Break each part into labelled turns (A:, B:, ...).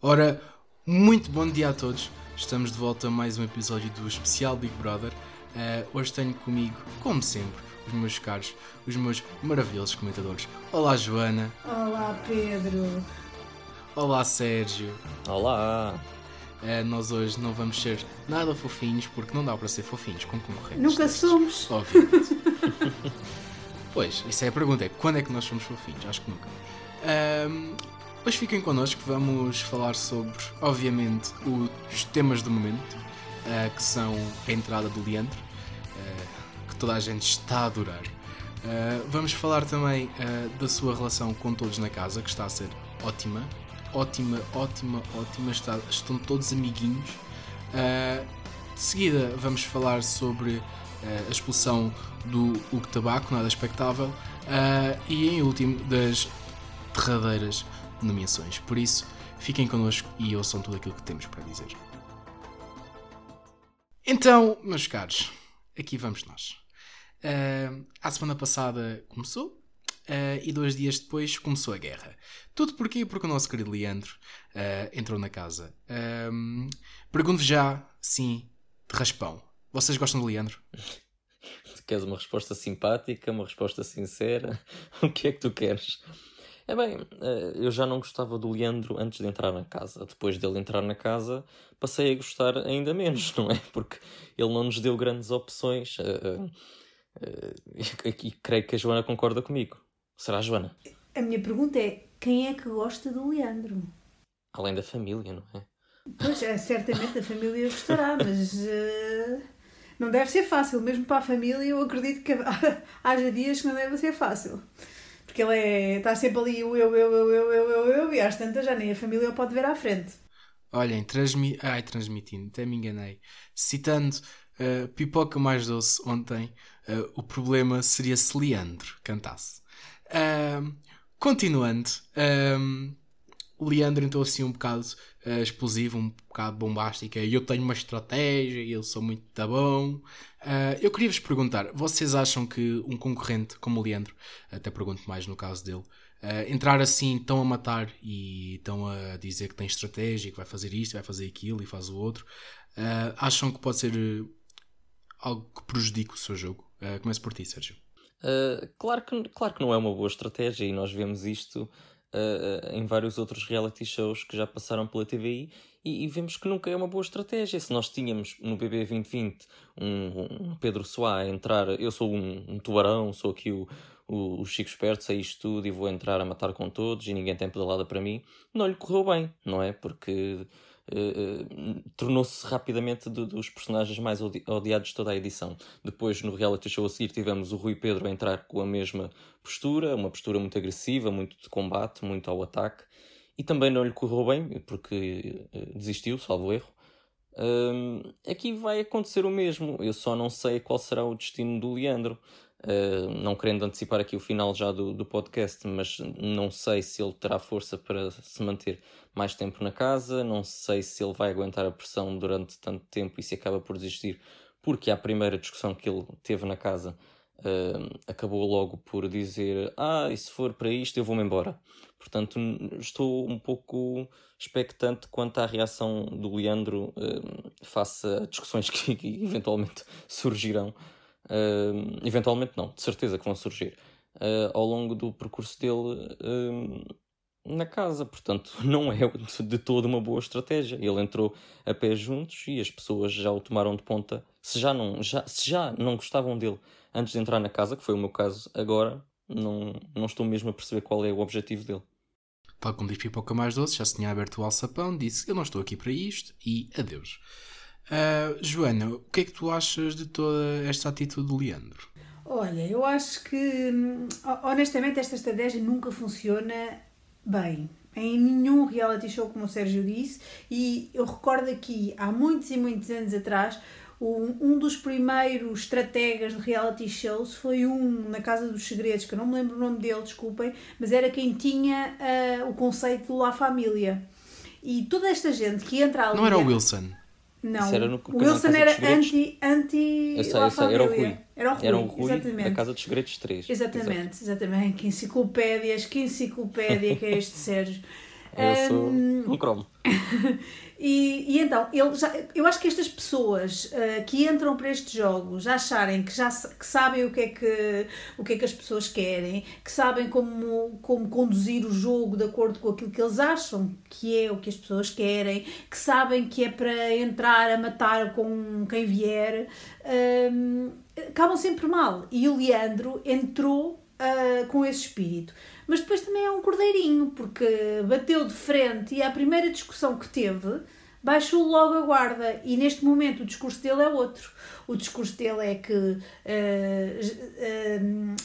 A: Ora, muito bom dia a todos. Estamos de volta a mais um episódio do especial Big Brother. Uh, hoje tenho comigo, como sempre, os meus caros, os meus maravilhosos comentadores. Olá, Joana.
B: Olá, Pedro.
A: Olá, Sérgio.
C: Olá.
A: Uh, nós hoje não vamos ser nada fofinhos porque não dá para ser fofinhos com concorrentes.
B: Nunca somos.
A: Obviamente. pois, isso é a pergunta: é quando é que nós somos fofinhos? Acho que nunca. Um, Hoje fiquem connosco, vamos falar sobre, obviamente, os temas do momento, uh, que são a entrada do Leandro, uh, que toda a gente está a adorar. Uh, vamos falar também da sua relação com todos na casa, que está a ser ótima. Ótima, ótima, ótima. Está, estão todos amiguinhos. de seguida, vamos falar sobre a expulsão do Hugo Tabaco, nada expectável. e em último, das derradeiras nomeações. Por isso, fiquem connosco e ouçam tudo aquilo que temos para dizer. Então, meus caros, aqui vamos nós. Uh, a semana passada começou uh, e dois dias depois começou a guerra. Tudo porquê? Porque o nosso querido Leandro uh, entrou na casa. Pergunto já, sim, de raspão. Vocês gostam de Leandro?
C: Tu queres uma resposta simpática, uma resposta sincera? O que é que tu queres? É bem, eh, eu já não gostava do Leandro antes de entrar na casa. Depois dele entrar na casa, passei a gostar ainda menos, não é? Porque ele não nos deu grandes opções. Eh, eh, e creio que a Joana concorda comigo. Será a Joana?
B: A minha pergunta é: quem é que gosta do Leandro?
C: Além da família, não é?
B: Pois é, certamente a família gostará, mas uh, não deve ser fácil. Mesmo para a família, eu acredito que haja dias que não deve ser fácil. Porque ele é, está sempre ali eu, eu, eu, eu, eu, eu, eu, e às tantas já nem a família o pode ver à frente.
A: Olhem, transmi ai, transmitindo, até me enganei. Citando uh, Pipoca Mais Doce ontem, uh, o problema seria se Leandro cantasse. Uh, continuando, o Leandro entrou assim um bocado uh, explosivo, um bocado bombástico. E eu tenho uma estratégia e eu sou muito tá bom. Uh, eu queria vos perguntar: vocês acham que um concorrente como o Leandro, até pergunto mais no caso dele, uh, entrar assim tão a matar e tão a dizer que tem estratégia, que vai fazer isto, vai fazer aquilo e faz o outro, acham que pode ser algo que prejudique o seu jogo? Uh, começo por ti, Sérgio.
C: claro, que, claro que não é uma boa estratégia e nós vemos isto uh, em vários outros reality shows que já passaram pela TVI e, e, vemos que nunca é uma boa estratégia. Se nós tínhamos no BB 2020 um, um Pedro Soá a entrar, eu sou um, um tubarão, sou aqui o, o, o Chico Esperto, sei isto tudo e vou entrar a matar com todos e ninguém tem pedalada para mim, não lhe correu bem, não é? Porque Uh, tornou-se rapidamente de, dos personagens mais odi odiados de toda a edição. Depois, no reality show a seguir, tivemos o Rui Pedro a entrar com a mesma postura, uma postura muito agressiva, muito de combate, muito ao ataque, e também não lhe correu bem, porque uh, desistiu, salvo erro. Aqui vai acontecer o mesmo, eu só não sei qual será o destino do Leandro. Uh, não querendo antecipar aqui o final já do, do podcast, mas não sei se ele terá força para se manter mais tempo na casa, não sei se ele vai aguentar a pressão durante tanto tempo e se acaba por desistir, porque a primeira discussão que ele teve na casa uh, acabou logo por dizer: Ah, e se for para isto, eu vou-me embora. Portanto, estou um pouco expectante quanto à reação do Leandro uh, face a discussões que, que eventualmente surgirão Uh, eventualmente não, de certeza que vão surgir uh, ao longo do percurso dele na casa. Portanto, não é de todo uma boa estratégia. Ele entrou a pé juntos e as pessoas já o tomaram de ponta. Se já não, já, se já não gostavam dele antes de entrar na casa, que foi o meu caso agora, não, não estou mesmo a perceber qual é o objetivo dele.
A: Tal como diz Pipoca Mais Doce, já se tinha aberto o alçapão, disse: Eu não estou aqui para isto e adeus. Uh, Joana, o que é que tu achas de toda esta atitude do Leandro?
B: Olha, eu acho que honestamente esta estratégia nunca funciona bem em nenhum reality show, como o Sérgio disse, e eu recordo aqui há muitos e muitos anos atrás. Um, um dos primeiros estrategas de reality shows foi um na Casa dos Segredos, que eu não me lembro o nome dele, desculpem, mas era quem tinha uh, o conceito do La Família. E toda esta gente que entra ali.
A: Não era o Wilson?
B: Não, no, o Wilson era anti, anti eu sei, eu sei,
C: era o Rui.
B: Era o Rui,
C: era o Rui exatamente. da Casa dos Segredos 3.
B: Exatamente, Exato. exatamente. Que enciclopédias, que enciclopédia que é este Sérgio.
C: Eu sou um cromo.
B: e, e, então, ele já, eu acho que estas pessoas uh, que entram para estes jogos acharem que já que sabem o que, é que, o que é que as pessoas querem, que sabem como, como conduzir o jogo de acordo com aquilo que eles acham que é o que as pessoas querem, que sabem que é para entrar a matar com quem vier, uh, acabam sempre mal. E o Leandro entrou uh, com esse espírito mas depois também é um cordeirinho, porque bateu de frente e a primeira discussão que teve baixou logo a guarda e neste momento o discurso dele é outro. O discurso dele é que uh, uh,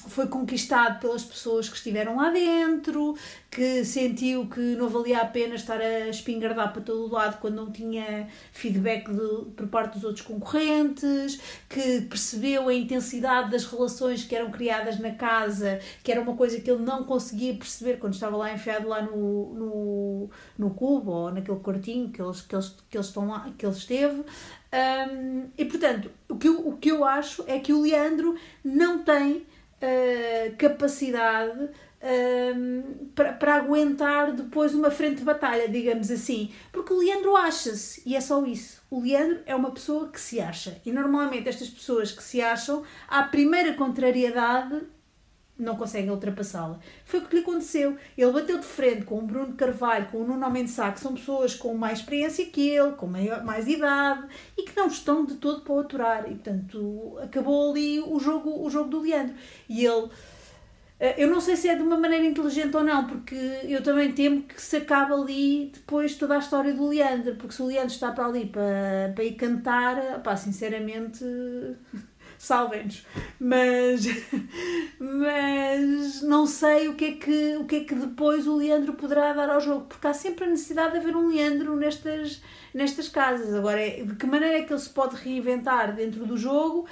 B: foi conquistado pelas pessoas que estiveram lá dentro, que sentiu que não valia a pena estar a espingardar para todo o lado quando não tinha feedback de, por parte dos outros concorrentes, que percebeu a intensidade das relações que eram criadas na casa, que era uma coisa que ele não conseguia perceber quando estava lá enfiado lá no, no, no cubo ou naquele quartinho que eles, que eles, que eles, estão lá, que ele esteve. Um, e portanto, o que, eu, o que eu acho é que o Leandro não tem uh, capacidade um, para, para aguentar depois uma frente de batalha, digamos assim. Porque o Leandro acha-se, e é só isso. O Leandro é uma pessoa que se acha. E normalmente estas pessoas que se acham, à primeira contrariedade, não conseguem ultrapassá-la. Foi o que lhe aconteceu. Ele bateu de frente com o Bruno Carvalho, com o Nuno Mensah, que são pessoas com mais experiência que ele, com maior, mais idade e que não estão de todo para aturar. E portanto acabou ali o jogo, o jogo do Leandro. E ele. Eh, eu não sei se é de uma maneira inteligente ou não, porque eu também temo que se acabe ali depois toda a história do Leandro, porque se o Leandro está para ali para, para ir cantar, pá, sinceramente salvem-nos. Mas, mas não sei o que, é que, o que é que depois o Leandro poderá dar ao jogo, porque há sempre a necessidade de haver um Leandro nestas, nestas casas. Agora, de que maneira é que ele se pode reinventar dentro do jogo?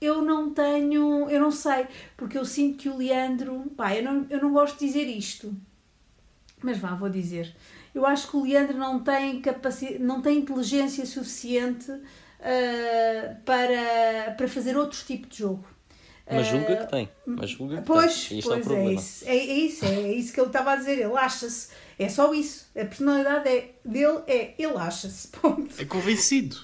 B: Eu não tenho, eu não sei, porque eu sinto que o Leandro, pá, eu não, eu não gosto de dizer isto, mas vá, vou dizer. Eu acho que o Leandro não tem capacidade, não tem inteligência suficiente uh, para, para fazer outro tipo de jogo.
C: Mas julga que tem. Mas julga que
B: pois,
C: tem.
B: Isto pois é, um é, isso, é, é, isso, é isso que ele estava a dizer. Ele acha-se. É só isso. A personalidade é, dele é ele acha-se.
A: É convencido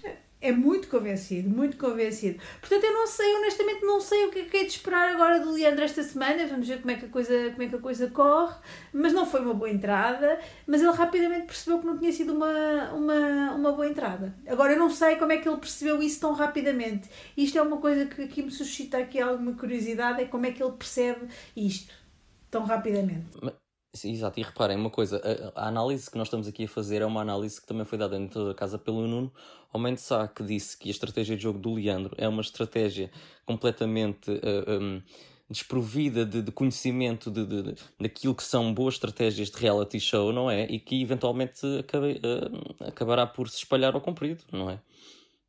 B: é muito convencido, muito convencido. Portanto, eu não sei, honestamente, não sei o que é que é de esperar agora do Leandro esta semana. Vamos ver como é que a coisa, como é que a coisa corre. Mas não foi uma boa entrada. Mas ele rapidamente percebeu que não tinha sido uma, uma, uma boa entrada. Agora, eu não sei como é que ele percebeu isso tão rapidamente. Isto é uma coisa que aqui me suscita aqui alguma curiosidade, é como é que ele percebe isto tão rapidamente.
C: Mas Exato, e reparem uma coisa, a, a, análise que nós estamos aqui a fazer é uma análise que também foi dada dentro da casa pelo Nuno, menos Sá, que disse que a estratégia de jogo do Leandro é uma estratégia completamente uh, eh, um, desprovida de, de conhecimento de, de, daquilo que são boas estratégias de reality show, não é? E que eventualmente acabe, uh, acabará por se espalhar ao comprido, não é?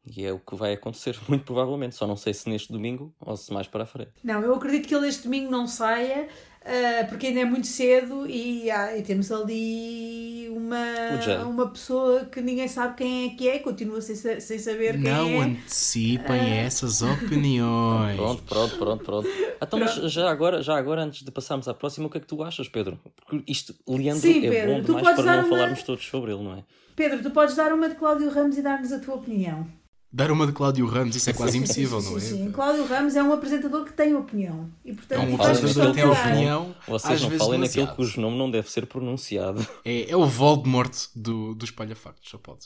C: E é o que vai acontecer, muito provavelmente. Só não sei se neste domingo ou se mais para a frente.
B: Não, eu acredito que ele este domingo não saia, uh, porque ainda é muito cedo e, ah, e temos ali uma, uma pessoa que ninguém sabe quem é que é, continua sem, sem saber quem
A: não
B: é.
A: Não antecipem uh... essas opiniões.
C: pronto, pronto, pronto, pronto. Então, pronto. mas já agora, já agora, antes de passarmos à próxima, o que é que tu achas, Pedro? Porque isto, Leandro,
B: Sim,
C: é
B: Pedro,
C: bom demais para não uma... falarmos todos sobre ele, não é?
B: Pedro, tu podes dar uma de Cláudio Ramos e dar-nos a tua opinião.
A: Dar uma de Cláudio Ramos, isso é quase impossível,
B: sim,
A: não é?
B: Sim, sim. Cláudio Ramos é um apresentador que tem opinião. E, portanto,
A: é um apresentador que tem opinião.
C: Vocês não falem naquele cujo nome não deve ser pronunciado.
A: É, é o Voldemort do, do Espalha Factos, só pode.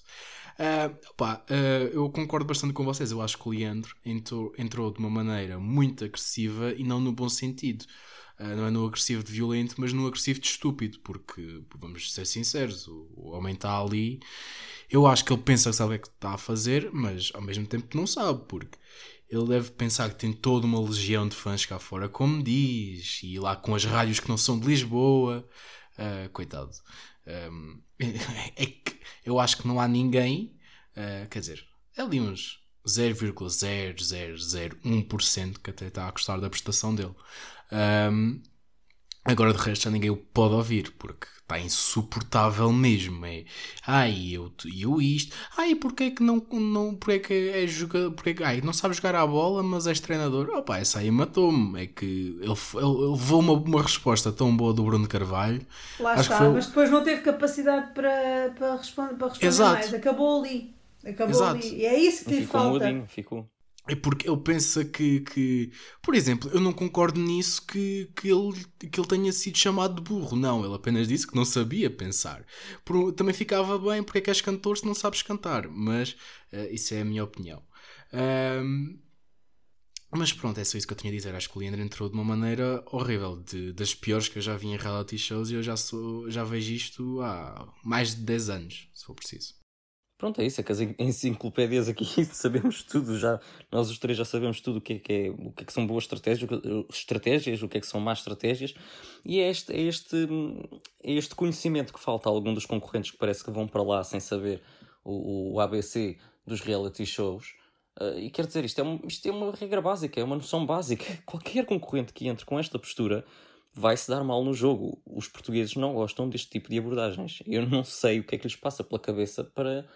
A: Uh, opa, uh, eu concordo bastante com vocês. Eu acho que o Leandro entrou, entrou de uma maneira muito agressiva e não no bom sentido. Uh, não é no agressivo de violento, mas no agressivo de estúpido, porque, vamos ser sinceros, o, o homem está ali eu acho que ele pensa que sabe o que é que está a fazer, mas ao mesmo tempo não sabe, porque ele deve pensar que tem toda uma legião de fãs cá fora, como diz, e lá com as rádios que não são de Lisboa. Uh, coitado. É que eu acho que não há ninguém, uh, quer dizer, é ali uns 0,0001% que até está a gostar da prestação dele. Um, Agora de resto já ninguém o pode ouvir, porque está insuportável mesmo. É, ai, eu, eu isto, ai, porque é que não, não porque é que é jogador, porque é que, ai, não sabe jogar a bola, mas és treinador. Opa, essa aí matou-me. É que ele, ele, ele levou uma, uma resposta tão boa do Bruno Carvalho.
B: Lá Acho está, foi... mas depois não teve capacidade para, para responder, para responder Exato. mais. Acabou ali. Acabou Exato. ali. E é isso que lhe
C: ficou
B: falta.
C: Mudinho, ficou.
A: É porque ele pensa que, que, por exemplo, eu não concordo nisso que, que, ele, que ele tenha sido chamado de burro. Não, ele apenas disse que não sabia pensar. Por, também ficava bem porque é que és cantor se não sabes cantar. Mas uh, isso é a minha opinião. Um, mas pronto, é só isso que eu tinha a dizer. Acho que o Leandro entrou de uma maneira horrível, de, das piores que eu já vi em reality shows e eu já, sou, já vejo isto há mais de 10 anos, se for preciso.
C: Pronto, é isso, é que as enciclopédias aqui sabemos tudo, já, nós os três já sabemos tudo o que é que, é, o que, é que são boas estratégias, estratégias, o que é que são más estratégias, e é este, é, este, é este conhecimento que falta a algum dos concorrentes que parece que vão para lá sem saber o, o ABC dos reality shows. Uh, e quer dizer, isto é, um, isto é uma regra básica, é uma noção básica. Qualquer concorrente que entre com esta postura vai se dar mal no jogo. Os portugueses não gostam deste tipo de abordagens. Eu não sei o que é que lhes passa pela cabeça para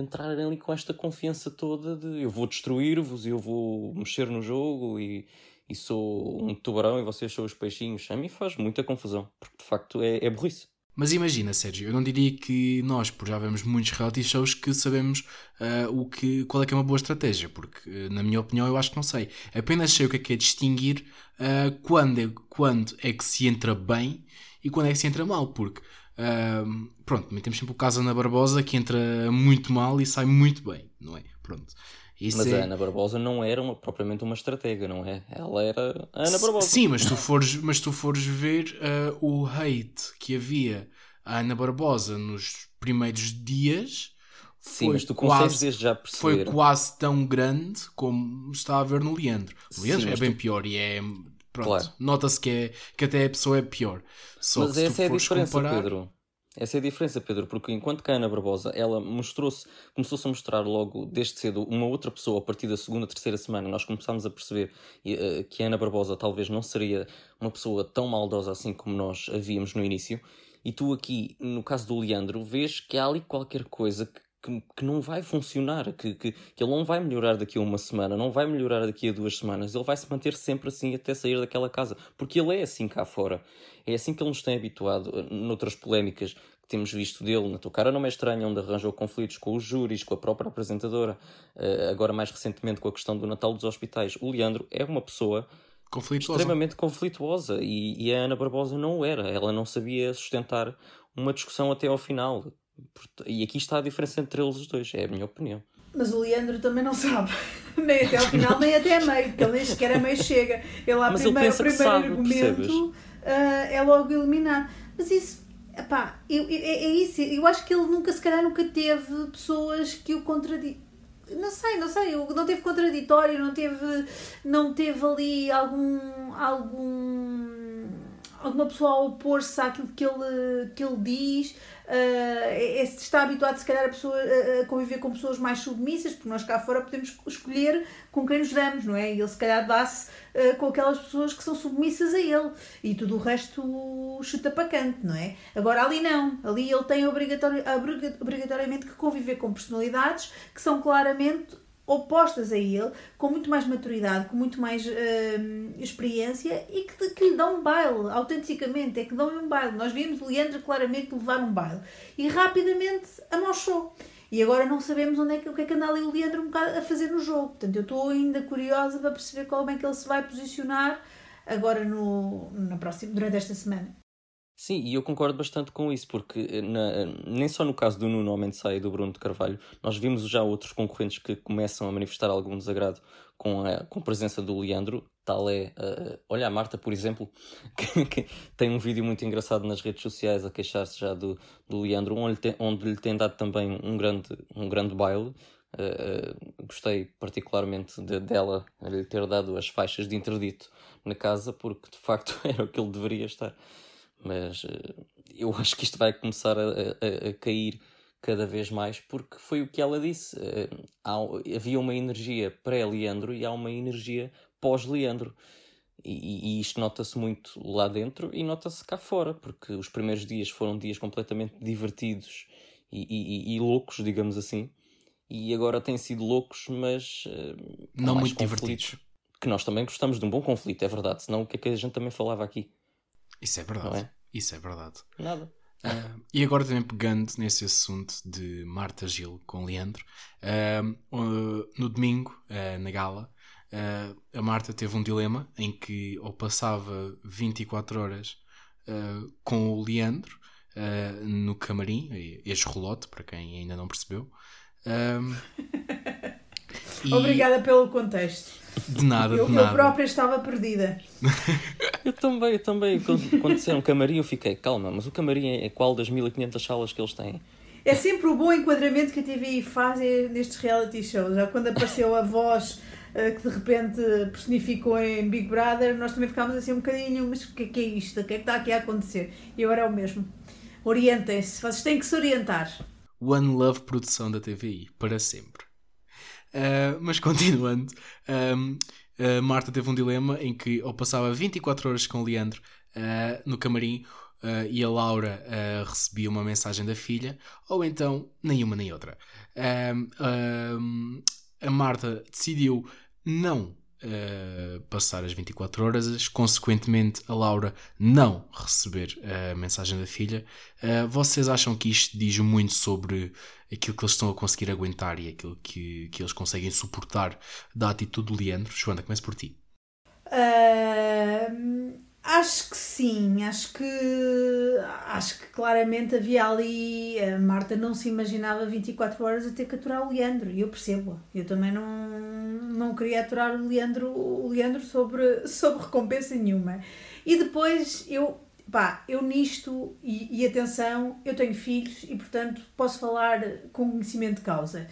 C: entrarem ali com esta confiança toda de eu vou destruir-vos e eu vou mexer no jogo e, e sou um tubarão e vocês são os peixinhos. A mim faz muita confusão, porque de facto é, é burrice.
A: Mas imagina, Sérgio, eu não diria que nós, por já vemos muitos reality shows, que sabemos uh, o que, qual é que é uma boa estratégia, porque, uh, na minha opinião, eu acho que não sei. Apenas sei o que é que é distinguir uh, quando, é, quando é que se entra bem e quando é que se entra mal, porque Uh, pronto, temos sempre o caso Ana Barbosa que entra muito mal e sai muito bem, não é? Pronto.
C: Isso mas é... a Ana Barbosa não era uma, propriamente uma estratega, não é? Ela era a Ana Barbosa.
A: Sim, mas tu fores, mas tu fores ver uh, o hate que havia a Ana Barbosa nos primeiros dias.
C: Sim, mas tu quase, desde já perceber.
A: Foi quase tão grande como está a ver no Leandro. O Leandro Sim, é bem tu... pior e é Pronto, claro. nota-se que, é, que até a pessoa é pior. Só
C: Mas essa é a diferença, comparar... Pedro. Essa é a diferença, Pedro, porque enquanto que a Ana Barbosa, ela mostrou-se, começou-se a mostrar logo desde cedo uma outra pessoa a partir da segunda, terceira semana, nós começámos a perceber uh, que a Ana Barbosa talvez não seria uma pessoa tão maldosa assim como nós a víamos no início. E tu aqui, no caso do Leandro, vês que há ali qualquer coisa que que, que não vai funcionar, que, que, que ele não vai melhorar daqui a uma semana, não vai melhorar daqui a duas semanas, ele vai se manter sempre assim até sair daquela casa, porque ele é assim cá fora. É assim que ele nos tem habituado, eh, noutras polémicas que temos visto dele, na tua cara não é estranha, onde arranjou conflitos com os júris, com a própria apresentadora, eh, agora mais recentemente com a questão do Natal dos hospitais. O Leandro é uma pessoa conflituosa. extremamente conflituosa e, e a Ana Barbosa não o era, ela não sabia sustentar uma discussão até ao final. E aqui está a diferença entre eles os dois, é a minha opinião.
B: Mas o Leandro também não sabe, nem até ao final, nem até a meio, porque ele nem sequer a meio chega. Ele, lá Mas primeiro, ele pensa o primeiro sabe, argumento uh, é logo eliminar. Mas isso, eu, é, é isso. Eu acho que ele nunca, se calhar, nunca teve pessoas que o contradizem não sei, não sei, não teve contraditório, não teve, não teve ali algum, algum alguma pessoa a opor-se àquilo que ele, que ele diz, uh, está habituado se calhar a, pessoa, a conviver com pessoas mais submissas, porque nós cá fora podemos escolher com quem nos damos, não é? E ele se calhar dá-se uh, com aquelas pessoas que são submissas a ele e tudo o resto chuta para canto, não é? Agora ali não, ali ele tem obrigatori obrigatoriamente que conviver com personalidades que são claramente opostas a ele, com muito mais maturidade, com muito mais uh, experiência e que, que, lhe dão um baile, autenticamente, é que dão-lhe um baile. Nós vimos Leandro claramente levar um baile e rapidamente amochou. E agora não sabemos onde é que, o que é que anda ali o Leandro um a fazer no jogo. Portanto, eu estou ainda curiosa para perceber como é que ele se vai posicionar agora no, na próxima, durante esta semana.
C: Sim, e eu concordo bastante com isso, porque eh, na, nem só no caso do Nuno Mendonça e do Bruno de Carvalho, nós vimos já outros concorrentes que começam a manifestar algum desagrado com a, com a presença do Leandro. Tal é, uh, olha a Marta, por exemplo, que, que, tem um vídeo muito engraçado nas redes sociais a queixar-se já do, do Leandro, onde, onde lhe tem dado também um grande, um grande baile. Uh, gostei particularmente de, dela lhe ter dado as faixas de interdito na casa, porque de facto era o que ele deveria estar. Mas uh, eu acho que isto vai começar a, a, a, cair cada vez mais porque foi o que ela disse. Uh, há, havia uma energia pré-Leandro e há uma energia pós-Leandro. E, e isto nota-se muito lá dentro e nota-se cá fora, porque os primeiros dias foram dias completamente divertidos e, e, e loucos, digamos assim. E agora têm sido loucos, mas uh,
A: não muito divertidos.
C: Que nós também gostamos de um bom conflito, é verdade. Senão o que é que a gente também falava aqui?
A: Isso é verdade. É? Isso é verdade.
C: Nada.
A: Uh, e agora também pegando nesse assunto de Marta Gil com Leandro, uh, uh, no domingo, na gala, a Marta teve um dilema em que ou passava 24 horas com o Leandro no camarim, ex-rolote, para quem ainda não percebeu.
B: e... Obrigada pelo contexto.
A: De nada,
B: eu,
A: de nada.
B: Eu própria estava perdida.
C: eu também, eu também. Quando, quando disseram camarim, eu fiquei, calma, mas o camarim é qual das 1500 salas que eles têm?
B: É sempre o bom enquadramento que a TVI faz nestes reality shows. Já quando apareceu a voz uh, que de repente personificou em Big Brother, nós também ficámos assim um bocadinho, mas o que é, que é isto? O que é que está aqui a acontecer? E agora é o mesmo. Orientem-se, vocês têm que se orientar.
A: One Love produção da TVI, para sempre. Uh, mas continuando, um, uh, Marta teve um dilema em que ou passava 24 horas com o Leandro uh, no camarim e a Laura recebia uma mensagem da filha, ou então nenhuma nem outra. a Marta decidiu não uh, passar as 24 horas, consequentemente a Laura não receber a mensagem da filha. Uh, vocês acham que isto diz muito sobre aquilo que eles estão a conseguir aguentar e aquilo que, que eles conseguem suportar da atitude do Leandro? Joana, comece por ti.
B: Uh, Acho que sim, acho que acho que claramente havia ali a Marta não se imaginava 24 horas a ter que aturar o Leandro, e eu percebo. Eu também não, não queria aturar o Leandro, o Leandro sobre, sobre recompensa nenhuma. E depois eu, pá, eu nisto, e, e atenção, eu tenho filhos e portanto posso falar com conhecimento de causa.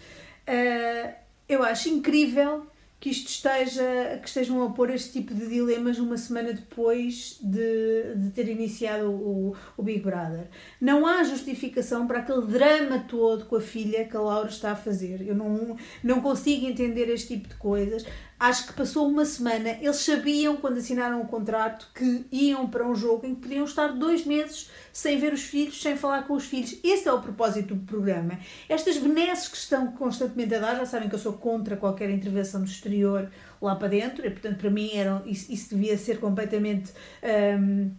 B: Uh, eu acho incrível que isto esteja, que estejam a pôr este tipo de dilemas uma semana depois de, de ter iniciado o, o Big Brother. Não há justificação para aquele drama todo com a filha que a Laura está a fazer. Eu não, não consigo entender este tipo de coisas. Acho que passou uma semana, eles sabiam quando assinaram o contrato que iam para um jogo em que podiam estar dois meses sem ver os filhos, sem falar com os filhos. Esse é o propósito do programa. Estas benesses que estão constantemente a dar, já sabem que eu sou contra qualquer intervenção do exterior lá para dentro, e portanto para mim era, isso, isso devia ser completamente. Uh,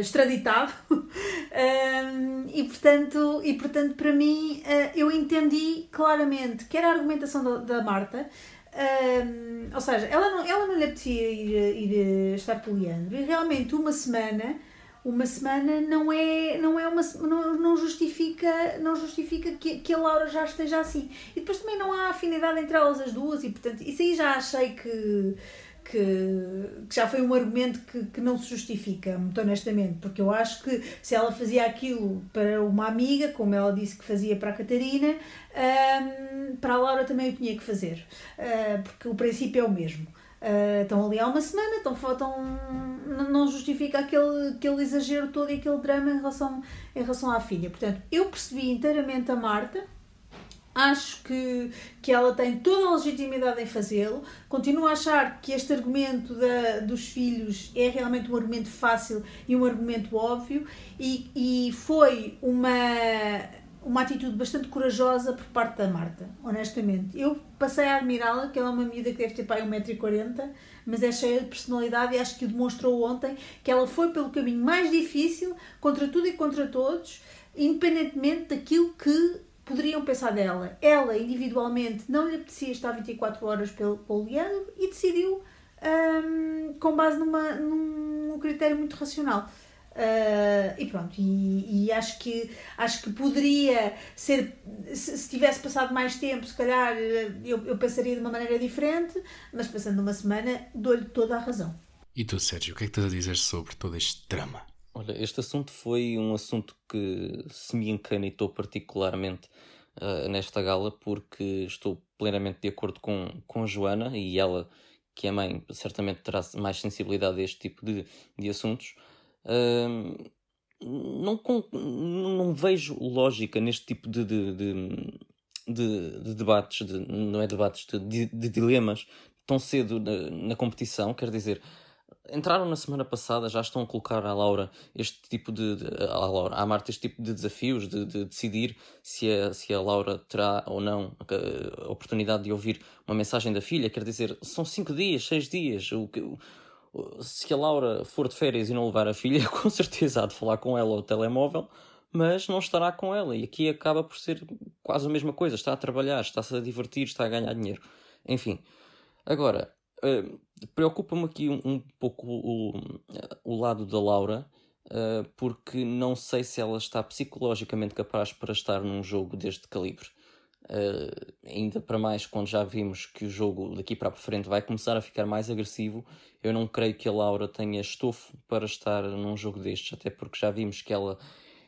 B: extraditado um, e portanto e portanto para mim uh, eu entendi claramente que era a argumentação da, da Marta um, ou seja, ela não, ela não lhe apetecia ir, ir estar com o Leandro e realmente uma semana uma semana não é não é uma não, não justifica não justifica que, que a Laura já esteja assim. E depois também não há afinidade entre elas as duas e portanto isso aí já achei que que, que, já foi um argumento que, que não se justifica, muito honestamente, porque eu acho que se ela fazia aquilo para uma amiga, como ela disse que fazia para a Catarina, um, para a Laura também o tinha que fazer, uh, porque o princípio é o mesmo. Uh, estão ali há uma semana, então faltam, não justifica aquele, aquele exagero todo e aquele drama em relação, em relação à filha. Portanto, eu percebi inteiramente a Marta, Acho que, que ela tem toda a legitimidade em fazê-lo. Continuo a achar que este argumento da, dos filhos é realmente um argumento fácil e um argumento óbvio, e, e foi uma, uma atitude bastante corajosa por parte da Marta, honestamente. Eu passei a admirá-la, que ela é uma medida que deve ter pai 1,40m, mas é cheia de personalidade e acho que o demonstrou ontem que ela foi pelo caminho mais difícil, contra tudo e contra todos, independentemente daquilo que poderiam pensar dela. Ela, individualmente, não lhe apetecia estar 24 horas pelo, pelo Leandro e decidiu um, com base numa, num critério muito racional. Uh, e pronto, e, e, acho, que, acho que poderia ser, se, se, tivesse passado mais tempo, se calhar eu, eu pensaria de uma maneira diferente, mas passando uma semana, dou-lhe toda a razão.
A: E tu, Sérgio, o que é que tens a dizer sobre todo este drama?
C: Olha, este assunto foi um assunto que se me encanitou particularmente uh, nesta gala, porque estou plenamente de acordo com, com Joana e ela, que é mãe, certamente terá mais sensibilidade a este tipo de, de assuntos. Uh, não, não vejo lógica neste tipo de, de, de, de, de debates, de, não é debates, de, de, dilemas tão cedo na, na competição. Quer dizer, entraram na semana passada, já estão a colocar à Laura este tipo de. de à, Laura, à Marta este tipo de desafios, de, de, decidir se a, se a Laura terá ou não a, a, oportunidade de ouvir uma mensagem da filha. Quer dizer, são cinco dias, seis dias. O, o, se a Laura for de férias e não levar a filha, com certeza há de falar com ela ao telemóvel, mas não estará com ela. E aqui acaba por ser quase a mesma coisa. Está a trabalhar, está-se a divertir, está a ganhar dinheiro. Enfim. Agora, uh, preocupa-me aqui um, um pouco o, o, lado da Laura, uh, porque não sei se ela está psicologicamente capaz para estar num jogo deste calibre. Uh, ainda para mais quando já vimos que o jogo daqui para a frente vai começar a ficar mais agressivo, eu não creio que a Laura tenha estofo para estar num jogo destes, até porque já vimos que ela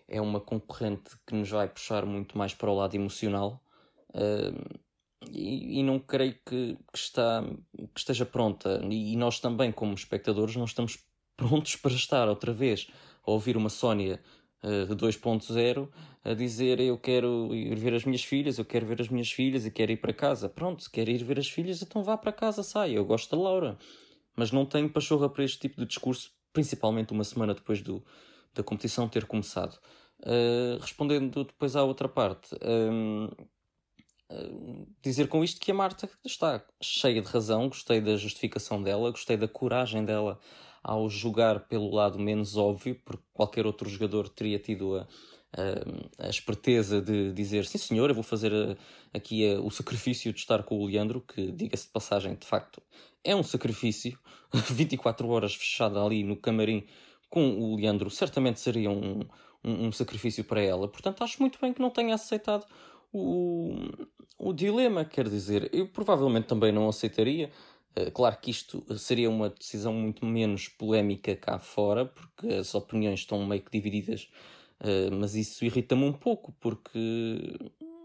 C: é uma concorrente que nos vai puxar muito mais para o lado emocional. Uh, e, não creio que, que, está, que esteja pronta. E, e, nós também, como espectadores, não estamos prontos para estar outra vez a ouvir uma Sónia uh, 2.0 a dizer eu quero ir ver as minhas filhas, eu quero ver as minhas filhas e quero ir para casa. Pronto, se quer ir ver as filhas, então vá para casa, saia. Eu gosto da Laura. Mas não tenho pachorra para este tipo de discurso, principalmente uma semana depois do, da competição ter começado. Uh, respondendo depois à outra parte, um, dizer com isto que a Marta está cheia de razão, gostei da justificação dela, gostei da coragem dela ao jogar pelo lado menos óbvio, porque qualquer outro jogador teria tido a, a, a esperteza de dizer sim senhor, eu vou fazer a, aqui o sacrifício de estar com o Leandro, que diga-se de passagem, de facto, é um sacrifício, 24 horas fechada ali no camarim com o Leandro, certamente seria um, um, um sacrifício para ela, portanto acho muito bem que não tenha aceitado o, o dilema, quer dizer, eu provavelmente também não aceitaria. Eh, claro que isto seria uma decisão muito menos polémica cá fora, porque as opiniões estão meio que divididas, eh, mas isso irrita-me um pouco, porque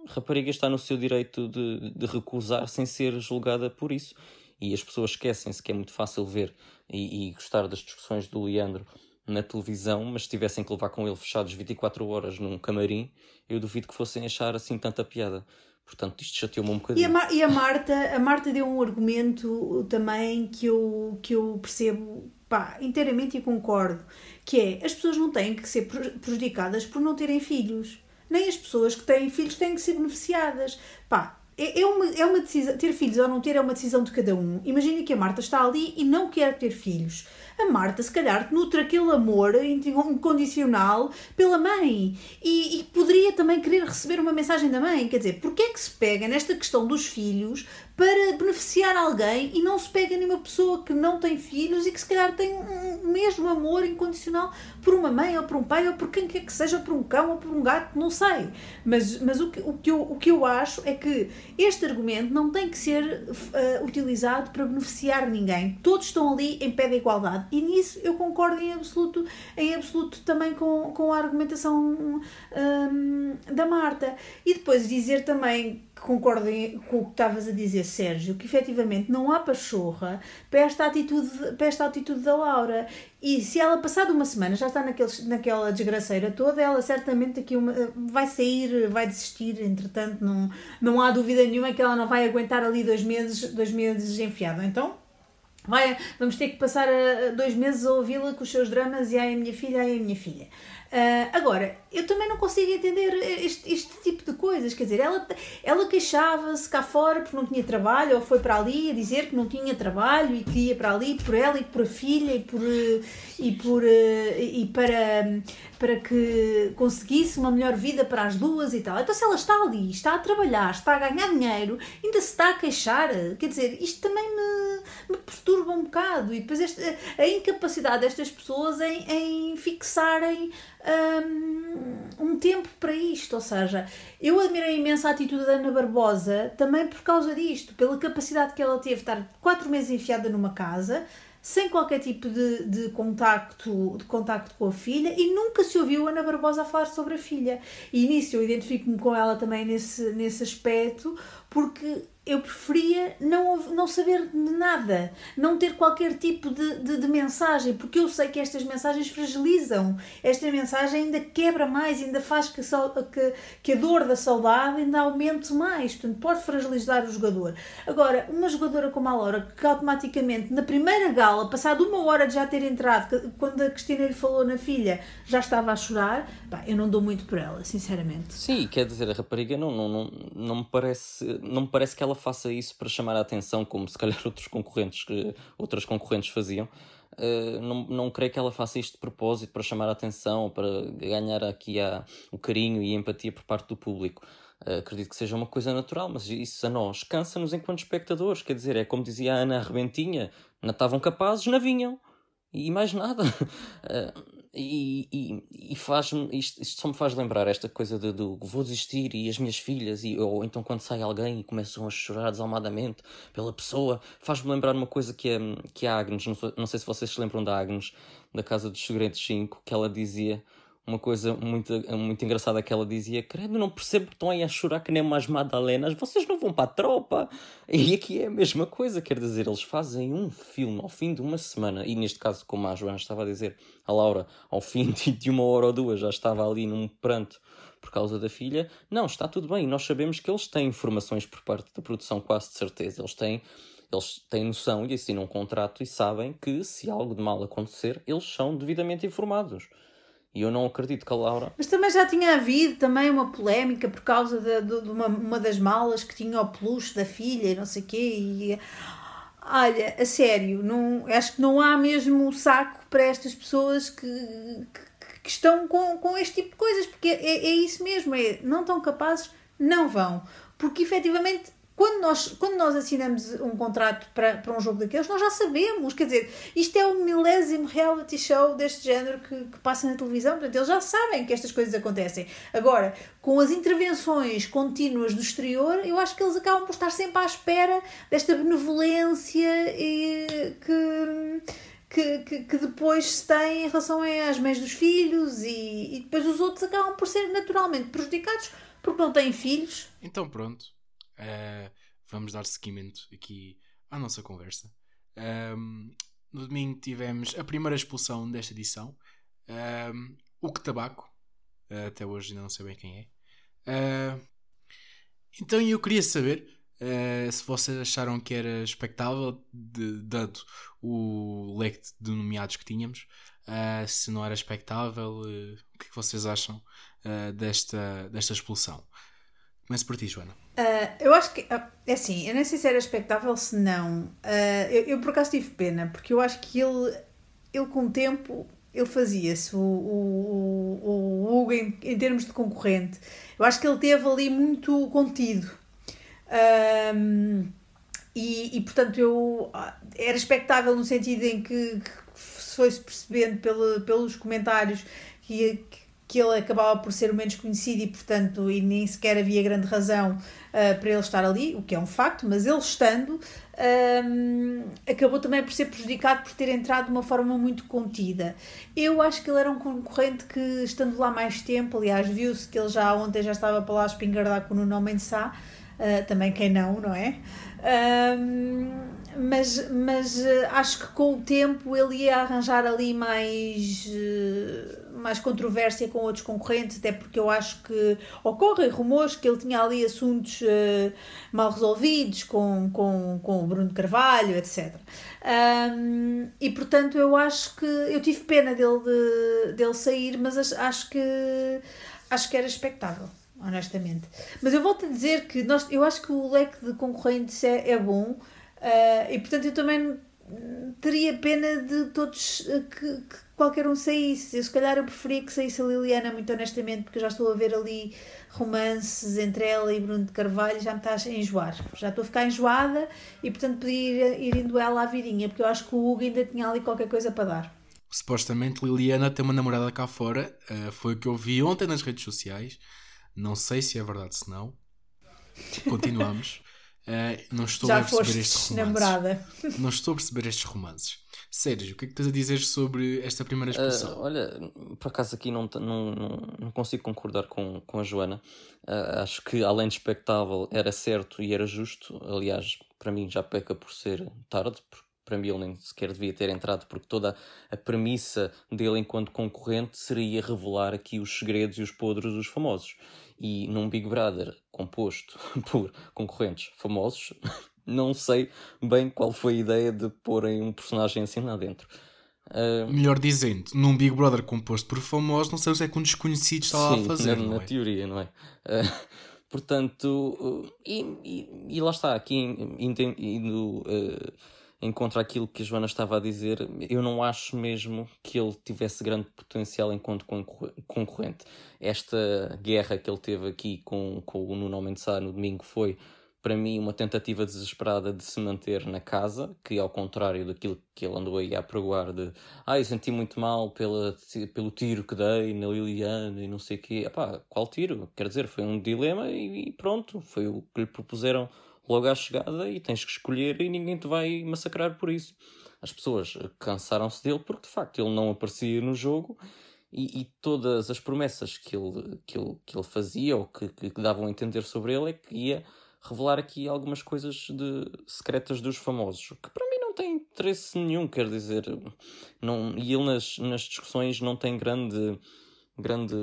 C: a rapariga está no seu direito de, de recusar sem ser julgada por isso. E as pessoas esquecem-se que é muito fácil ver e, e gostar das discussões do Leandro na televisão, mas se tivessem que levar com ele fechados 24 horas num camarim, eu duvido que fossem achar assim tanta piada. Portanto, isto chateou-me um bocadinho.
B: E a, e a, Marta, a Marta deu um argumento também que eu, que eu percebo pá, inteiramente e concordo, que é as pessoas não têm que ser prejudicadas por não terem filhos. Nem as pessoas que têm filhos têm que ser beneficiadas. Pá, é, é uma, é uma decisão, ter filhos ou não ter é uma decisão de cada um. Imagina que a Marta está ali e não quer ter filhos a Marta se calhar nutre aquele amor incondicional pela mãe e, e, poderia também querer receber uma mensagem da mãe. Quer dizer, porquê é que se pega nesta questão dos filhos para beneficiar alguém e não se pega numa pessoa que não tem filhos e que se calhar tem um mesmo amor incondicional por uma mãe ou por um pai ou por quem quer que seja, por um cão ou por um gato, não sei. Mas, mas o, que, o, que eu, o que eu acho é que este argumento não tem que ser uh, utilizado para beneficiar ninguém. Todos estão ali em pé de igualdade e nisso eu concordo em absoluto, em absoluto também com, com a argumentação um, da Marta. E depois dizer também concordo com o que estavas a dizer, Sérgio, que efetivamente não há pachorra para esta atitude, para esta atitude da Laura. E se ela passar uma semana já está naquele, naquela desgraceira toda, ela certamente aqui uma, vai sair, vai desistir, entretanto, não, não há dúvida nenhuma que ela não vai aguentar ali dois meses, dois meses enfiado. Então, vai, vamos ter que passar dois meses a ouvi-la com os seus dramas e ai a minha filha, ai a minha filha. Uh, agora, eu também não consigo entender este, este tipo de coisas. Quer dizer, ela, ela queixava-se cá fora porque não tinha trabalho, ou foi para ali a dizer que não tinha trabalho e que ia para ali por ela e por a filha e, por, e, por, e para, para que conseguisse uma melhor vida para as duas e tal. Então, se ela está ali, está a trabalhar, está a ganhar dinheiro, ainda se está a queixar, quer dizer, isto também me, me perturba um bocado. E depois esta, a incapacidade destas pessoas em, em fixarem um, um tempo para isto. Ou seja, eu admirei imenso a atitude da Ana Barbosa também por causa disto, pela capacidade que ela teve de estar quatro meses enfiada numa casa sem qualquer tipo de, de, contacto, de contacto com a filha e nunca se ouviu Ana Barbosa falar sobre a filha. E nisso eu identifico-me com ela também nesse, nesse aspecto, porque eu preferia não, não saber de nada, não ter qualquer tipo de, de, de, mensagem, porque eu sei que estas mensagens fragilizam. Esta mensagem ainda quebra mais, ainda faz que, que, que a dor da saudade ainda aumente mais. Portanto, pode fragilizar o jogador. Agora, uma jogadora como a Laura, que automaticamente, na primeira gala, passado uma hora de já ter entrado, quando a Cristina lhe falou na filha, já estava a chorar, pá, eu não dou muito por ela, sinceramente.
C: Sim, quer dizer, a rapariga não, não, não, não, me, parece, não me parece que ela faça isso para chamar a atenção, como se calhar outros concorrentes, que, outras concorrentes faziam. Uh, não, não creio que ela faça isto de propósito para chamar a atenção, para ganhar aqui a, o carinho e a empatia por parte do público. Uh, acredito que seja uma coisa natural, mas isso a nós cansa-nos enquanto espectadores. Quer dizer, é como dizia a Ana Arrebentinha: não estavam capazes, não vinham. E mais nada. Uh, E, e, e faz-me, isto, isto, só me faz lembrar esta coisa de, de, vou desistir e as minhas filhas, e, ou então quando sai alguém e começam a chorar desalmadamente pela pessoa, faz-me lembrar uma coisa que é, que a Agnes, não, não sei se vocês se lembram da Agnes, da Casa dos Segredos 5, que ela dizia uma coisa muito, muito engraçada que ela dizia: Credo, não percebo que estão aí a chorar que nem umas Madalenas, vocês não vão para a tropa. E aqui é a mesma coisa, quer dizer, eles fazem um filme ao fim de uma semana, e neste caso, como a Joana estava a dizer, a Laura, ao fim de uma hora ou duas já estava ali num pranto por causa da filha. Não, está tudo bem, nós sabemos que eles têm informações por parte da produção, quase de certeza. Eles têm eles têm noção e assinam um contrato e sabem que se algo de mal acontecer, eles são devidamente informados. E eu não acredito que a Laura.
B: Mas também já tinha havido também uma polémica por causa de, de, de uma, uma das malas que tinha o peluche da filha e não sei o quê. E, olha, a sério, não, acho que não há mesmo saco para estas pessoas que, que, que estão com, com este tipo de coisas, porque é, é isso mesmo, é, não estão capazes, não vão. Porque efetivamente quando nós, quando nós assinamos um contrato para, para um jogo daqueles, nós já sabemos, quer dizer, isto é o milésimo reality show deste género que, que, passa na televisão, portanto, eles já sabem que estas coisas acontecem. Agora, com as intervenções contínuas do exterior, eu acho que eles acabam por estar sempre à espera desta benevolência e que. Que, que, que, depois se tem em relação às mães dos filhos e, e depois os outros acabam por ser naturalmente prejudicados porque não têm filhos.
A: Então pronto, Uh, vamos dar seguimento aqui à nossa conversa. Um, no domingo tivemos a primeira expulsão desta edição. Um, o que tabaco. Uh, até hoje ainda não sei bem quem é. Uh, então eu queria saber uh, se vocês acharam que era expectável, de, dado o leque de nomeados que tínhamos, se não era expectável, o que, é que vocês acham desta, desta expulsão? Começo por ti, Joana.
B: Uh, eu acho que, uh, é assim, eu nem sei se era expectável se não. Uh, eu, eu, por acaso tive pena, porque eu acho que ele, ele com o tempo, ele fazia-se, o, o, o, o Hugo em, em, termos de concorrente. Eu acho que ele teve ali muito contido. e, e, portanto, eu, era expectável no sentido em que, que foi-se percebendo pelo, pelos comentários que, que que ele acabava por ser o menos conhecido e, portanto, e nem sequer havia grande razão uh, para ele estar ali, o que é um facto, mas ele estando, um, acabou também por ser prejudicado por ter entrado de uma forma muito contida. Eu acho que ele era um concorrente que, estando lá mais tempo, aliás, viu-se que ele já ontem já estava para lá espingardar com o Nuno Mensah, uh, também quem não, não é? Mas mas uh, acho que com o tempo ele ia arranjar ali mais mais controvérsia com outros concorrentes, até porque eu acho que ocorrem rumores que ele tinha ali assuntos mal resolvidos com, com, com o Bruno Carvalho, etc. Um, e portanto eu acho que eu tive pena dele, de, dele sair, mas acho que acho que era expectável honestamente. Mas eu volto a dizer que nós, eu acho que o leque de concorrentes é, é bom uh, e portanto eu também teria pena de todos uh, que, que, qualquer um saísse. Eu, se calhar eu preferia que saísse a Liliana, muito honestamente, porque já estou a ver ali romances entre ela e Bruno de Carvalho, já me está a enjoar. Já estou a ficar enjoada e, portanto, podia ir, ir indo ela à virinha, porque eu acho que o Hugo ainda tinha ali qualquer coisa para dar.
A: Supostamente Liliana tem uma namorada cá fora, uh, foi o que eu vi ontem nas redes sociais. Não sei se é verdade, se não. Continuamos. Uh, não estou Já a perceber estes romances. namorada. Não estou a perceber estes romances. Sérgio, o que é que tens a dizer sobre esta primeira expulsão?
C: Uh, olha, por acaso aqui não, não, não, consigo concordar com, com a Joana. Uh, acho que, além de expectável, era certo e era justo. Aliás, para mim já peca por ser tarde, porque para mim ele nem sequer devia ter entrado, porque toda a premissa dele enquanto concorrente seria revelar aqui os segredos e os podres dos famosos. E num Big Brother composto por concorrentes famosos, não sei bem qual foi a ideia de porem um personagem assim lá dentro.
A: Uh... Melhor dizendo, num Big Brother composto por famosos, não sei o que é que um desconhecido está lá a fazer.
C: Na,
A: na
C: é? teoria, não é? Uh, portanto, uh, e, e, e, lá está, aqui indo em contra aquilo que a Joana estava a dizer, eu não acho mesmo que ele tivesse grande potencial enquanto concorrente. Esta guerra que ele teve aqui com, com o Nuno Mendes no domingo foi para mim, uma tentativa desesperada de se manter na casa, que ao contrário daquilo que ele andou aí a pregoar de ah, eu senti muito mal pela, pelo tiro que dei na Liliana e não sei o quê. Epá, qual tiro? Quer dizer, foi um dilema e, e pronto, foi o que lhe propuseram logo à chegada e tens que escolher e ninguém te vai massacrar por isso. As pessoas cansaram-se dele porque de facto ele não aparecia no jogo e, e, todas as promessas que ele, que ele, que ele fazia ou que, que davam a entender sobre ele é que ia revelar aqui algumas coisas de, secretas dos famosos, que para mim não tem interesse nenhum, quer dizer, não, e ele nas, nas discussões não tem grande, grande,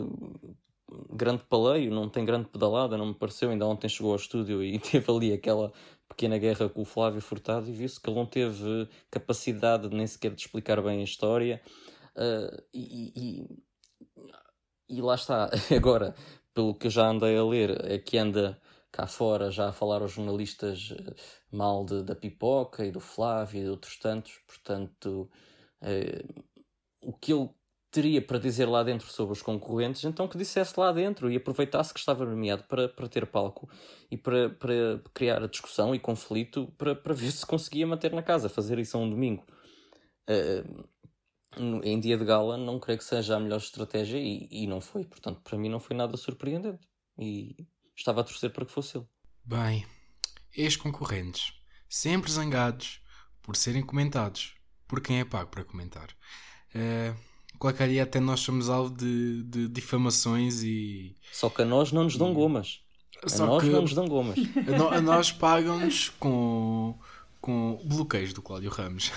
C: grande paleio, não tem grande pedalada, não me pareceu, ainda ontem chegou ao estúdio e teve ali aquela pequena guerra com o Flávio Furtado e viu-se que ele não teve capacidade nem sequer de explicar bem a história, uh, e, e, e lá está, agora, pelo que já andei a ler, é que anda cá fora já a falar aos jornalistas eh, mal de, da pipoca e do Flávio e de outros tantos, portanto, eh, o que ele teria para dizer lá dentro sobre os concorrentes, então que dissesse lá dentro e aproveitasse que estava nomeado para, para ter palco e para, para criar a discussão e conflito para, para ver se conseguia manter na casa, fazer isso a um domingo. Uh, em dia de gala não creio que seja a melhor estratégia e, e não foi, portanto para mim não foi nada surpreendente e estava a torcer para que fosse ele.
A: Bem, ex-concorrentes, sempre zangados por serem comentados por quem é pago para comentar. Uh, colocaria até nós somos alvo de, de difamações e.
C: Só que a nós não nos dão gomas. A Só nós que... não nos dão gomas.
A: A, a nós pagam-nos com, com bloqueios do Cláudio Ramos.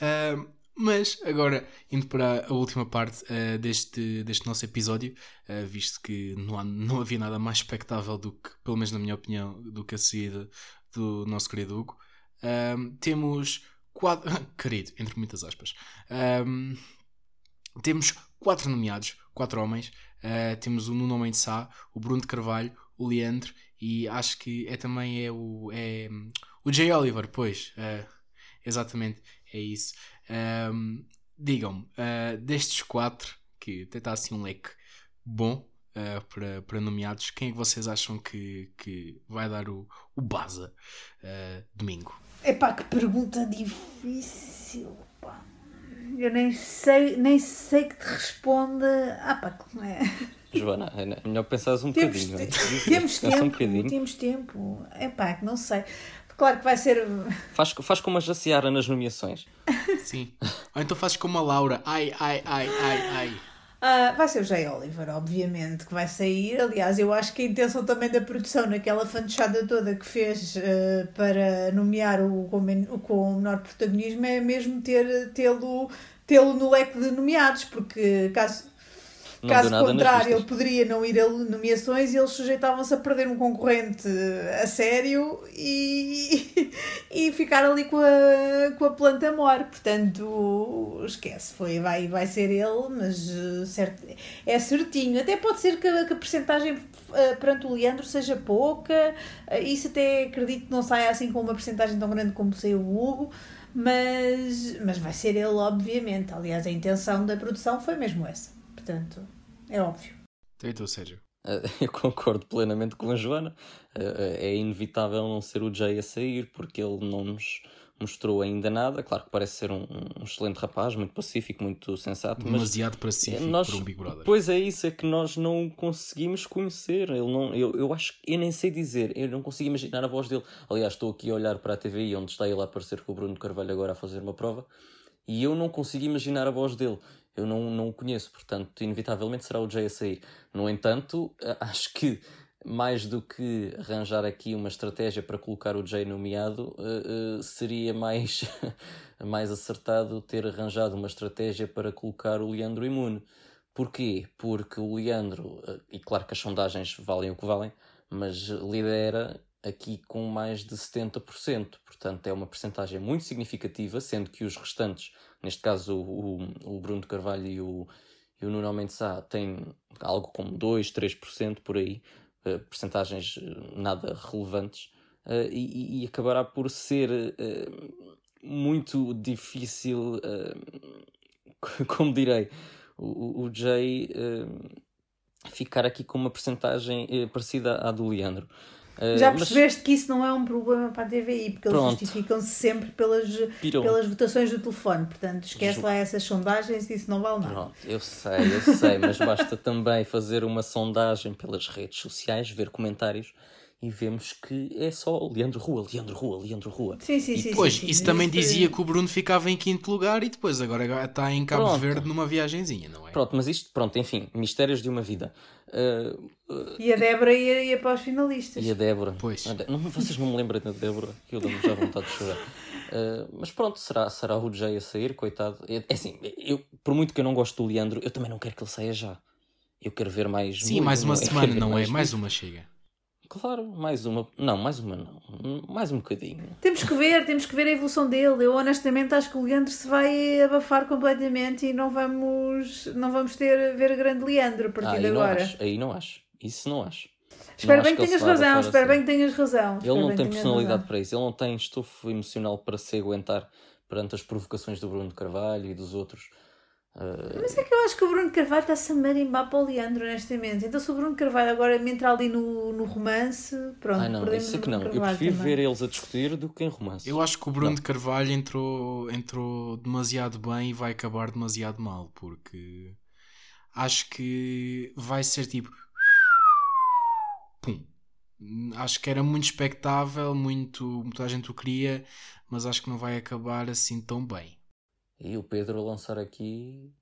A: uh, Mas agora, indo para a última parte uh, deste, deste nosso episódio, uh, visto que não, há, não havia nada mais expectável do que, pelo menos na minha opinião, do que a saída do nosso querido Hugo, temos quatro. querido, entre muitas aspas. Ehm, temos quatro nomeados, quatro homens. Eh, temos o Nuno Mendes Sá, o Bruno de Carvalho, o Leandro e acho que é também é o, é, o Jay Oliver, pois. exatamente, é isso. Um, Digam-me, uh, destes quatro, que até está assim um leque bom uh, para, para nomeados, quem é que vocês acham que, que vai dar o, o Baza uh, domingo?
B: Epá, que pergunta difícil, pá. Eu nem sei, nem sei que te responda. Ah, pá, como é?
C: Joana, é melhor pensares um temos bocadinho.
B: Te... Temos tempo, um bocadinho. temos tempo. É pá, não sei. Claro que vai ser.
C: Faz, faz como a Jaciara nas nomeações.
A: Sim. Ou então fazes como a Laura. Ai, ai, ai, ai, ai.
B: Uh, vai ser o Jay Oliver, obviamente, que vai sair. Aliás, eu acho que a intenção também da produção, naquela fanchada toda que fez uh, para nomear o com, o com menor protagonismo, é mesmo ter, tê-lo tê no leque de nomeados, porque caso não Caso contrário, ele poderia não ir a nomeações e eles sujeitavam-se a perder um concorrente a sério e, e ficar ali com a, com a planta mor. Portanto, esquece, foi, vai, vai ser ele, mas eh, certo, é certinho. Até pode ser que a, que a percentagem eh, perante o Leandro seja pouca, eh, isso até acredito que não saia assim com uma percentagem tão grande como saiu o Hugo. Mas, mas vai ser ele, obviamente. Aliás, a intenção da produção foi mesmo essa. Portanto, é óbvio.
A: Então, e tu, Sérgio?
C: Eu concordo plenamente com a Joana. É inevitável não ser o Jay a sair, porque ele não nos mostrou ainda nada. Claro que parece ser um, um excelente rapaz, muito pacífico, muito sensato.
A: Demasiado pacífico
C: nós,
A: para um Big Brother.
C: Pois é isso, é que nós não conseguimos conhecer. Ele não, eu, eu acho que eu nem sei dizer, eu não consigo imaginar a voz dele. Aliás, estou aqui a olhar para a TVI onde está ele a aparecer com o Bruno Carvalho agora a fazer uma prova e eu não consigo imaginar a voz dele. Eu não, não o conheço, portanto, inevitavelmente será o Jay a sair. No entanto, acho que mais do que arranjar aqui uma estratégia para colocar o Jay nomeado, uh, uh, seria mais, mais acertado ter arranjado uma estratégia para colocar o Leandro imune. Porquê? Porque o Leandro, e claro que as sondagens valem o que valem, mas lidera aqui com mais de 70%. Portanto, é uma percentagem muito significativa, sendo que os restantes, neste caso o, o, Bruno Carvalho e o, e o Nuno Mendes Sá, têm algo como 2, 3% por aí, uh, percentagens eh, nada relevantes, uh, e, e, acabará por ser uh, muito difícil, como direi, o, o Jay ficar aqui com uma percentagem parecida à do Leandro.
B: Uh, Já percebeste mas... que isso não é um problema para a TVI, porque Pronto. eles justificam-se sempre pelas, pelas votações do telefone. Portanto, esquece Ju... lá essas sondagens e isso não vale nada. Pronto,
C: eu sei, eu sei, mas basta também fazer uma sondagem pelas redes sociais, ver comentários e vemos que é só Leandro Rua, Leandro Rua, Leandro Rua.
B: Sim, sim,
A: e
B: sim.
A: Depois,
B: sim,
A: isso sim, também dizia que o Bruno ficava em quinto lugar e depois agora está em Cabo pronto. Verde numa viagenzinha, não é?
C: Pronto, mas isto, pronto, enfim, mistérios de uma vida. Uh,
B: uh, e a Débora ia, ia para os finalistas.
C: E a Débora.
A: Pois.
C: Não, vocês não me lembrem da Débora, que eu dou-me já vontade de chorar. Uh, mas pronto, será, será o Jay a sair, coitado. É, é assim, eu, por muito que eu não gosto do Leandro, eu também não quero que ele saia já. Eu quero ver mais.
A: Sim, muito, mais uma semana, não é? Mais uma chega.
C: Claro, mais uma. Não, mais uma não. Mais um bocadinho.
B: Temos que ver, temos que ver a evolução dele. Eu honestamente acho que o Leandro se vai abafar completamente e não vamos, não vamos ter ver grande Leandro a partir ah, de agora.
C: Não acho, aí não acho. Isso não acho.
B: Espero não bem que tenhas razão, espero assim. bem que tenhas razão.
C: Ele não tem personalidade para isso, ele não tem estofo emocional para se aguentar perante as provocações do Bruno Carvalho e dos outros.
B: Uh... Mas é que eu acho que o Bruno Carvalho está-se a marimbar para o Leandro, honestamente. Então, se o Bruno Carvalho agora me entrar ali no, no romance, pronto,
C: Ai, não, isso é que não. eu prefiro também. ver eles a discutir do que em romance.
A: Eu acho que o Bruno não. de Carvalho entrou, entrou demasiado bem e vai acabar demasiado mal, porque acho que vai ser tipo. Pum. Acho que era muito expectável, muito, muita gente o queria, mas acho que não vai acabar assim tão bem.
C: E o Pedro lançar aqui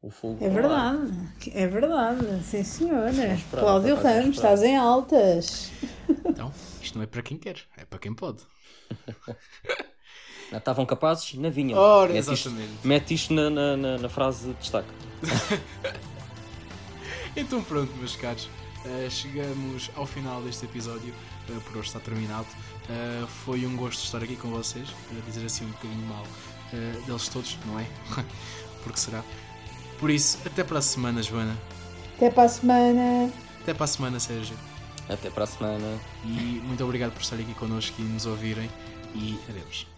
C: o fogo.
B: É verdade, é verdade, sim senhora. Cláudio Ramos, estás em altas.
A: Então, isto não é para quem quer, é para quem pode.
C: Estavam capazes? Na vinha.
A: Ora, mete exatamente.
C: Isto, mete isto na, na, na, na frase de destaque.
A: então pronto, meus caros. Uh, chegamos ao final deste episódio. Uh, por hoje está terminado. Uh, foi um gosto estar aqui com vocês. dizer assim um bocadinho mal uh, deles todos, não é? Porque será? Por isso, até para a semana, Joana.
B: Até para a semana.
A: Até para a semana, Sérgio.
C: Até para a semana.
A: E muito obrigado por estarem aqui connosco e nos ouvirem. E adeus.